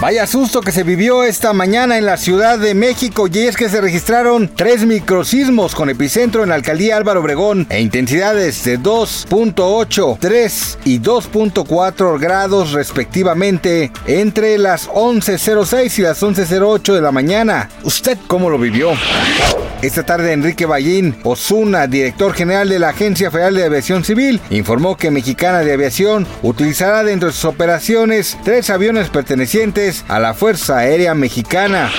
Vaya susto que se vivió esta mañana en la Ciudad de México y es que se registraron tres microsismos con epicentro en la alcaldía Álvaro Obregón e intensidades de 2.8, 3 y 2.4 grados respectivamente entre las 11.06 y las 11.08 de la mañana. ¿Usted cómo lo vivió? Esta tarde Enrique Ballín Osuna, director general de la Agencia Federal de Aviación Civil, informó que Mexicana de Aviación utilizará dentro de sus operaciones tres aviones pertenecientes a la Fuerza Aérea Mexicana.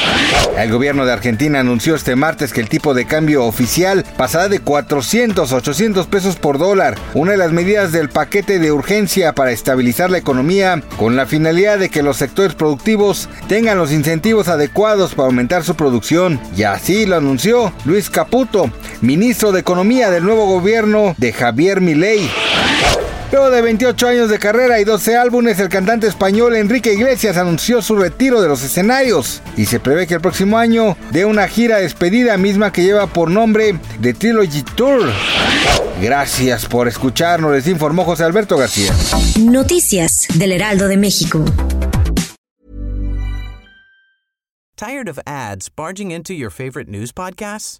El gobierno de Argentina anunció este martes que el tipo de cambio oficial pasará de 400 a 800 pesos por dólar, una de las medidas del paquete de urgencia para estabilizar la economía con la finalidad de que los sectores productivos tengan los incentivos adecuados para aumentar su producción. Y así lo anunció Luis Caputo, ministro de Economía del nuevo gobierno de Javier Milei. Luego de 28 años de carrera y 12 álbumes, el cantante español Enrique Iglesias anunció su retiro de los escenarios y se prevé que el próximo año dé una gira despedida misma que lleva por nombre The Trilogy Tour. Gracias por escucharnos, les informó José Alberto García. Noticias del Heraldo de México. Tired of ads barging into your favorite news podcasts?